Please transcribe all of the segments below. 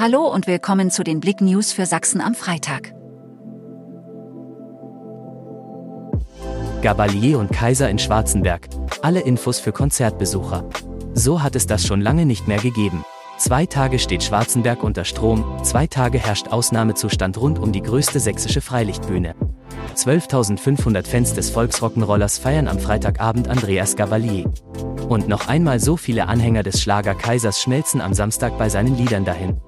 Hallo und willkommen zu den Blick News für Sachsen am Freitag. Gabalier und Kaiser in Schwarzenberg. Alle Infos für Konzertbesucher. So hat es das schon lange nicht mehr gegeben. Zwei Tage steht Schwarzenberg unter Strom, zwei Tage herrscht Ausnahmezustand rund um die größte sächsische Freilichtbühne. 12.500 Fans des Volksrockenrollers feiern am Freitagabend Andreas Gabalier. Und noch einmal so viele Anhänger des Schlager Kaisers schmelzen am Samstag bei seinen Liedern dahin.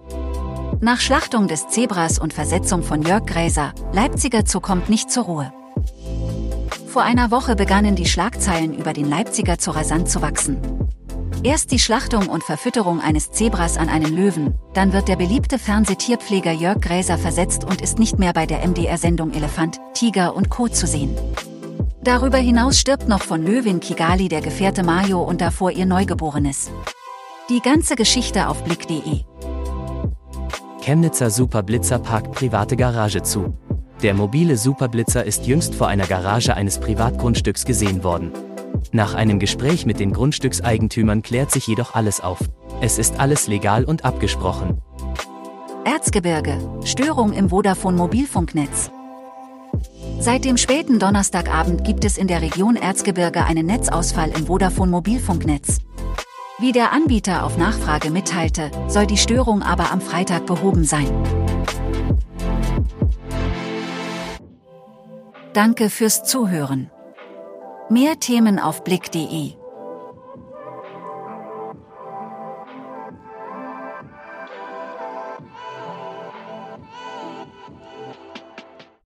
Nach Schlachtung des Zebras und Versetzung von Jörg Gräser, Leipziger Zoo kommt nicht zur Ruhe. Vor einer Woche begannen die Schlagzeilen über den Leipziger Zoo rasant zu wachsen. Erst die Schlachtung und Verfütterung eines Zebras an einen Löwen, dann wird der beliebte Fernsehtierpfleger Jörg Gräser versetzt und ist nicht mehr bei der MDR-Sendung Elefant, Tiger und Co. zu sehen. Darüber hinaus stirbt noch von Löwin Kigali der Gefährte Mayo und davor ihr Neugeborenes. Die ganze Geschichte auf blick.de. Chemnitzer Superblitzer parkt private Garage zu. Der mobile Superblitzer ist jüngst vor einer Garage eines Privatgrundstücks gesehen worden. Nach einem Gespräch mit den Grundstückseigentümern klärt sich jedoch alles auf. Es ist alles legal und abgesprochen. Erzgebirge, Störung im Vodafone Mobilfunknetz. Seit dem späten Donnerstagabend gibt es in der Region Erzgebirge einen Netzausfall im Vodafone Mobilfunknetz. Wie der Anbieter auf Nachfrage mitteilte, soll die Störung aber am Freitag behoben sein. Danke fürs Zuhören. Mehr Themen auf blick.de